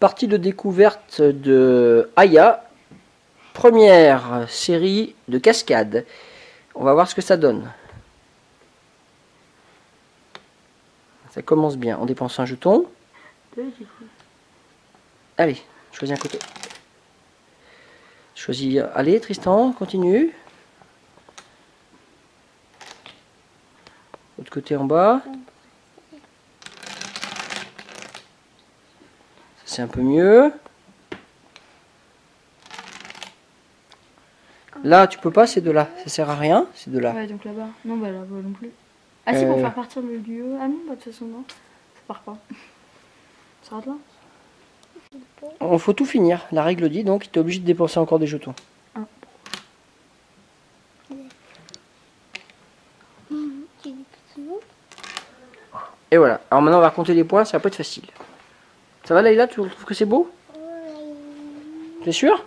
partie de découverte de Aya. Première série de cascades. On va voir ce que ça donne. Ça commence bien. On dépense un jeton. Allez, choisis un côté. Choisis. Allez, Tristan, continue. Autre côté en bas. C'est un peu mieux. Là, tu peux pas, c'est de là. Ça sert à rien, c'est de là. Ouais, donc là-bas. Non, bah là-bas non plus. Ah si, pour Euh. faire partir le lieu. Ah non, bah de toute façon, non. Ça part pas. Ça rate là Il faut tout finir. La règle dit donc, tu es obligé de dépenser encore des jetons. Bon? Et voilà. Alors maintenant, on va compter les points, ça va pas être facile. Ça va, Leïla Tu trouves que c'est beau? T'es sûr